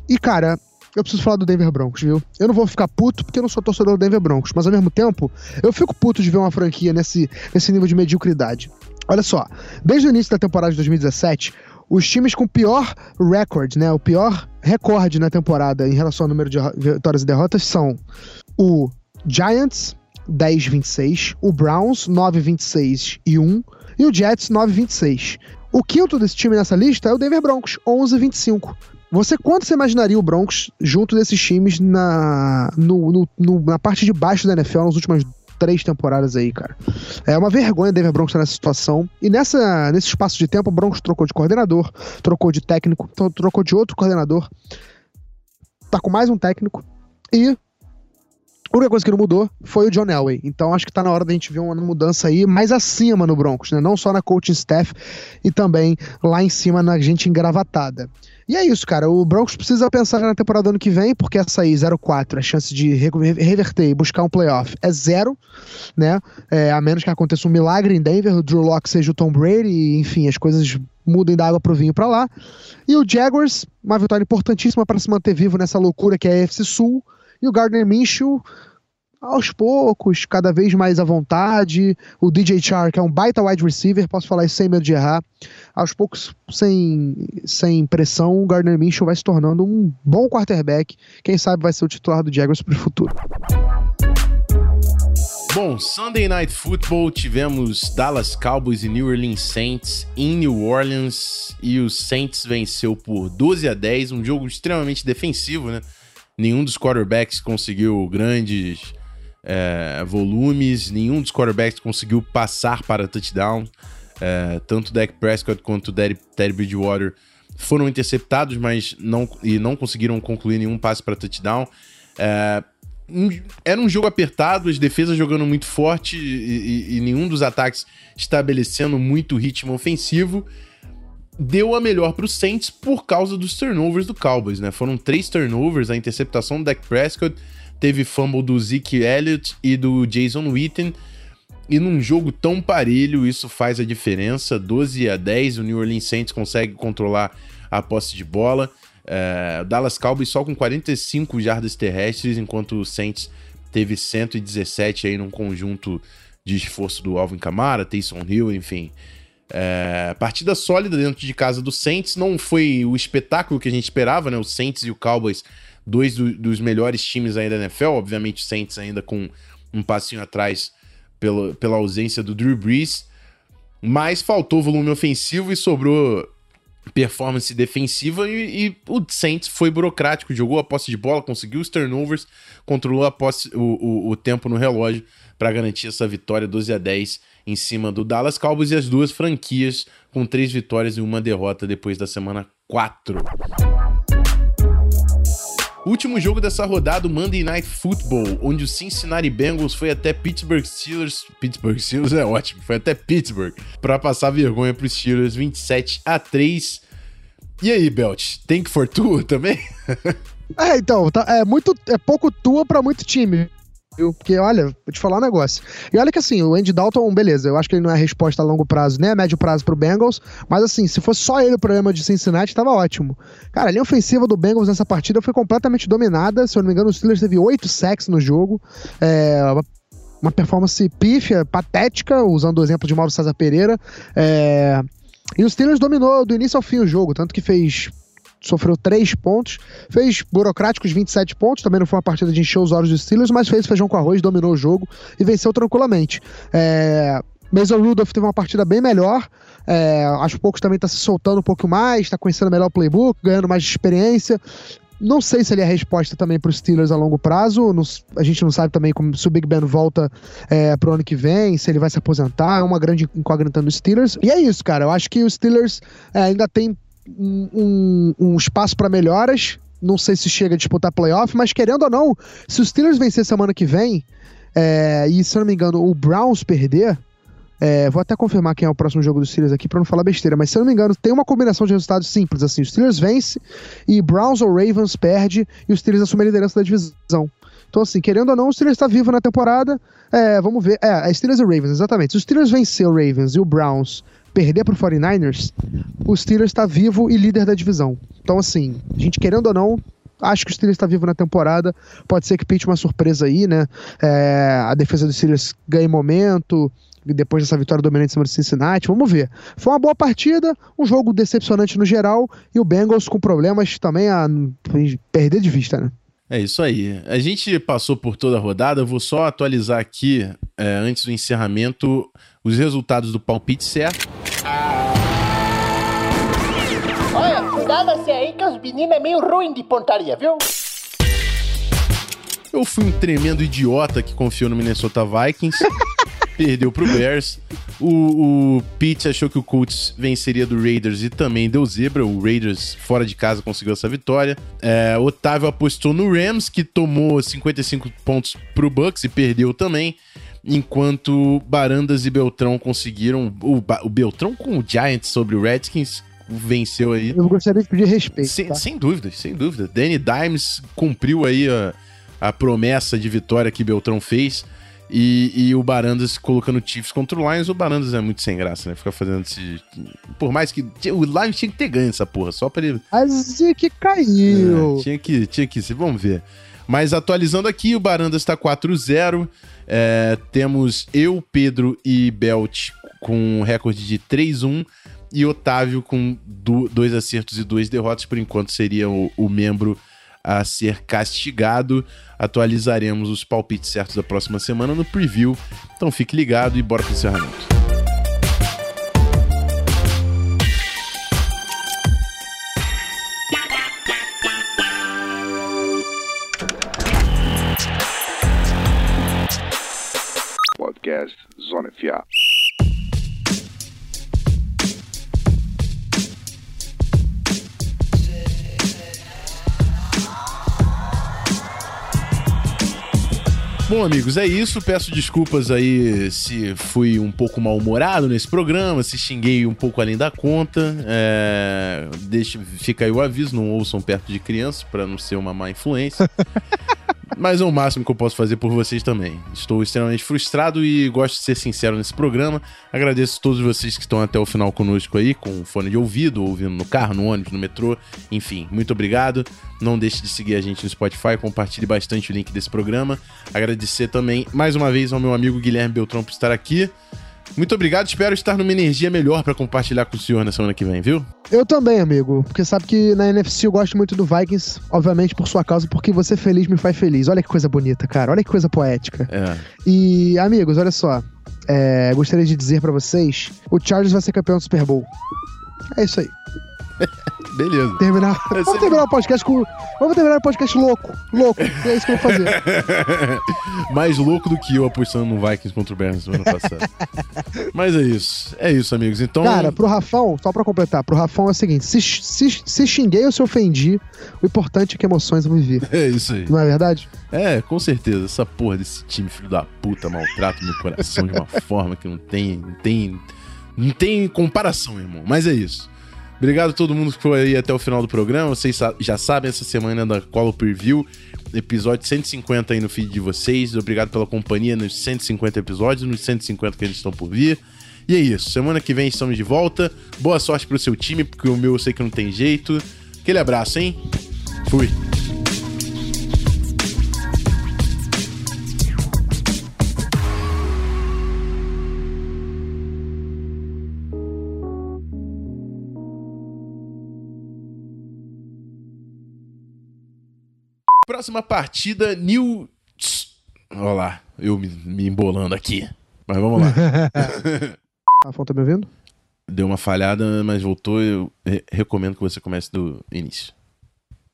E, cara, eu preciso falar do Denver Broncos, viu? Eu não vou ficar puto porque eu não sou torcedor do Denver Broncos, mas ao mesmo tempo, eu fico puto de ver uma franquia nesse, nesse nível de mediocridade. Olha só, desde o início da temporada de 2017, os times com pior recorde, né, o pior recorde na temporada em relação ao número de vitórias e derrotas são o Giants 10-26, o Browns 9-26 e 1 e o Jets 9-26. O quinto desse time nessa lista é o Denver Broncos, 11-25. Você quanto você imaginaria o Broncos junto desses times na, no, no, no, na parte de baixo da NFL nas últimas três temporadas aí, cara? É uma vergonha o Denver Broncos estar nessa situação. E nessa, nesse espaço de tempo, o Broncos trocou de coordenador, trocou de técnico, trocou de outro coordenador, tá com mais um técnico e a única coisa que não mudou foi o John Elway. Então acho que tá na hora da gente ver uma mudança aí mais acima no Broncos, né? Não só na coaching staff e também lá em cima na gente engravatada. E é isso, cara. O Broncos precisa pensar na temporada ano que vem, porque essa aí, 0-4, a chance de reverter e buscar um playoff é zero, né? É, a menos que aconteça um milagre em Denver, o Drew Locke seja o Tom Brady, enfim, as coisas mudem da água pro vinho para lá. E o Jaguars, uma vitória importantíssima para se manter vivo nessa loucura que é a AFC Sul. E o Gardner Minshew, aos poucos, cada vez mais à vontade. O DJ Char, que é um baita wide receiver, posso falar isso sem medo de errar. Aos poucos, sem, sem pressão, o Gardner Minshew vai se tornando um bom quarterback. Quem sabe vai ser o titular do Jaguars para o futuro. Bom, Sunday Night Football tivemos Dallas Cowboys e New Orleans Saints em New Orleans e o Saints venceu por 12 a 10, um jogo extremamente defensivo, né? Nenhum dos quarterbacks conseguiu grandes é, volumes, nenhum dos quarterbacks conseguiu passar para touchdown. É, tanto Dak Prescott quanto o Teddy Bridgewater foram interceptados, mas não, e não conseguiram concluir nenhum passe para touchdown. É, era um jogo apertado, as defesas jogando muito forte e, e, e, nenhum dos ataques estabelecendo muito ritmo ofensivo. Deu a melhor para os Saints por causa dos turnovers do Cowboys, né? Foram três turnovers, a interceptação do Dak Prescott, teve fumble do Zeke Elliott e do Jason Witten. E num jogo tão parelho, isso faz a diferença. 12 a 10, o New Orleans Saints consegue controlar a posse de bola. É, Dallas Cowboys só com 45 jardas terrestres, enquanto o Saints teve 117 aí num conjunto de esforço do Alvin Kamara, Taysom Hill, enfim. É, partida sólida dentro de casa do Saints. Não foi o espetáculo que a gente esperava, né? O Saints e o Cowboys dois do, dos melhores times aí da NFL, obviamente o Saints ainda com um passinho atrás pela, pela ausência do Drew Brees, mas faltou volume ofensivo e sobrou performance defensiva e, e, o Saints foi burocrático, jogou a posse de bola, conseguiu os turnovers, controlou a posse, o, o, o tempo no relógio para garantir essa vitória 12 a 10 em cima do Dallas Cowboys e as duas franquias com três vitórias e uma derrota depois da semana 4. Último jogo dessa rodada, o Monday Night Football, onde o Cincinnati Bengals foi até Pittsburgh Steelers. Pittsburgh Steelers é ótimo, foi até Pittsburgh para passar vergonha para os Steelers 27 a 3. E aí, Belt, tem que for tua também? é, então, tá, é muito é pouco tua para muito time Porque, olha, vou te falar um negócio. E olha que assim, o Andy Dalton, beleza, eu acho que ele não é resposta a longo prazo, a médio prazo pro Bengals, mas assim, se fosse só ele o problema de Cincinnati, tava ótimo. Cara, a linha ofensiva do Bengals nessa partida foi completamente dominada, se eu não me engano, o Steelers teve oito sacks no jogo, é, uma performance pífia, patética, usando o exemplo de Mauro César Pereira, é, e o Steelers dominou do início ao fim o jogo, tanto que fez sofreu 3 pontos, fez burocráticos 27 pontos, também não foi uma partida de encher os olhos dos Steelers, mas fez feijão com arroz, dominou o jogo e venceu tranquilamente. É... Mason Rudolph teve uma partida bem melhor, é... aos poucos também está se soltando um pouco mais, está conhecendo melhor o playbook, ganhando mais experiência. Não sei se ele é a resposta também para os Steelers a longo prazo. a gente não sabe também como, se o Big Ben volta é, pro ano que vem, se ele vai se aposentar. É uma grande incógnita nos Steelers. E é isso, cara. Eu acho que os Steelers é, ainda tem um, um espaço para melhoras. Não sei se chega a disputar playoff, mas querendo ou não, se os Steelers vencer semana que vem, é, e se eu não me engano, o Browns perder, é, vou até confirmar quem é o próximo jogo dos Steelers aqui para não falar besteira, mas se eu não me engano, tem uma combinação de resultados simples assim: os Steelers vence e Browns ou Ravens perde e os Steelers assumem a liderança da divisão. Então, assim, querendo ou não, o Steelers está vivo na temporada. É, vamos ver. É, é Steelers e Ravens, exatamente. Se os Steelers vencer o Ravens e o Browns perder pro 49ers, o Steelers está vivo e líder da divisão. Então, assim, a gente querendo ou não, acho que o Steelers está vivo na temporada. Pode ser que pinte uma surpresa aí, né? É, a defesa do Steelers ganhe momento. Depois dessa vitória dominante em cima do Cincinnati, vamos ver. Foi uma boa partida, um jogo decepcionante no geral e o Bengals com problemas também a perder de vista, né? É isso aí. A gente passou por toda a rodada. Eu vou só atualizar aqui, é, antes do encerramento, os resultados do palpite certo. Olha, cuidado-se aí que os meninos é meio ruim de pontaria, viu? Eu fui um tremendo idiota que confiou no Minnesota Vikings. perdeu pro Bears. O, o Pete achou que o Colts venceria do Raiders e também deu zebra. O Raiders, fora de casa, conseguiu essa vitória. É, Otávio apostou no Rams, que tomou 55 pontos pro Bucks e perdeu também. Enquanto Barandas e Beltrão conseguiram. O, o Beltrão com o Giants sobre o Redskins venceu aí. Eu gostaria de pedir respeito. Sem, tá? sem dúvida, sem dúvida. Danny Dimes cumpriu aí a, a promessa de vitória que Beltrão fez. E, e, o Barandas colocando Chiefs contra o Lions, o Barandas é muito sem graça, né? Ficar fazendo esse. Por mais que. O Lions tinha que ter ganho essa porra, só pra ele. Mas que caiu. É, tinha que, tinha que vamos ver. Mas atualizando aqui, o Barandas tá 4-0. É, temos eu, Pedro e Belt com um recorde de 3-1. E Otávio com do, dois acertos e duas derrotas. Por enquanto seria o, o membro a ser castigado. Atualizaremos os palpites certos da próxima semana no preview. Então fique ligado e bora pro encerramento. Bom, amigos, é isso. Peço desculpas aí se fui um pouco mal-humorado nesse programa, se xinguei um pouco além da conta. É... Deixa, fica aí o aviso, não ouçam perto de crianças para não ser uma má influência. Mas é o máximo que eu posso fazer por vocês também. Estou extremamente frustrado e gosto de ser sincero nesse programa. Agradeço a todos vocês que estão até o final conosco aí, com fone de ouvido, ouvindo no carro, no ônibus, no metrô. Enfim, muito obrigado. Não deixe de seguir a gente no Spotify, compartilhe bastante o link desse programa. Agradecer também mais uma vez ao meu amigo Guilherme Beltrão por estar aqui. Muito obrigado, espero estar numa energia melhor para compartilhar com o senhor na semana que vem, viu? Eu também, amigo, porque sabe que na NFC eu gosto muito do Vikings, obviamente por sua causa, porque você feliz me faz feliz. Olha que coisa bonita, cara, olha que coisa poética. É. E, amigos, olha só, é, gostaria de dizer para vocês, o Chargers vai ser campeão do Super Bowl. É isso aí. Beleza. Terminar. É Vamos terminar o podcast com. Vamos terminar o podcast louco. Louco. É isso que eu vou fazer. Mais louco do que eu apostando no Vikings contra o Bears semana passada. Mas é isso. É isso, amigos. Então. Cara, pro Rafão, só pra completar, pro Rafão é o seguinte: se, se, se xinguei ou se ofendi, o importante é que emoções eu vivi. É isso aí. Não é verdade? É, com certeza. Essa porra desse time, filho da puta, maltrata meu coração de uma forma que não tem. Não tem. Não tem comparação, irmão. Mas é isso. Obrigado a todo mundo que foi aí até o final do programa. Vocês já sabem, essa semana é da Colo Preview, episódio 150 aí no feed de vocês. Obrigado pela companhia nos 150 episódios, nos 150 que eles estão por vir. E é isso. Semana que vem estamos de volta. Boa sorte pro seu time, porque o meu eu sei que não tem jeito. Aquele abraço, hein? Fui. Próxima partida, New. Olha lá, eu me, me embolando aqui. Mas vamos lá. Rafão, tá me ouvindo? Deu uma falhada, mas voltou. Eu re- recomendo que você comece do início.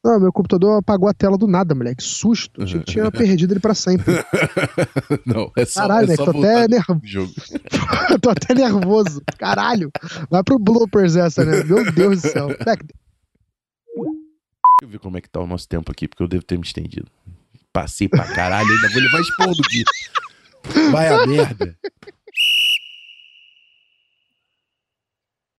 Não, meu computador apagou a tela do nada, moleque. Susto. Achei que tinha perdido ele pra sempre. Não, é só, Caralho, é moleque, só tô voltar até, do nervo... jogo. tô até nervoso. Caralho. Vai pro bloopers essa, né? Meu Deus do céu. Moleque, eu ver como é que tá o nosso tempo aqui, porque eu devo ter me estendido. Passei pra caralho, ainda vou levar esporro do Gui. Vai a merda.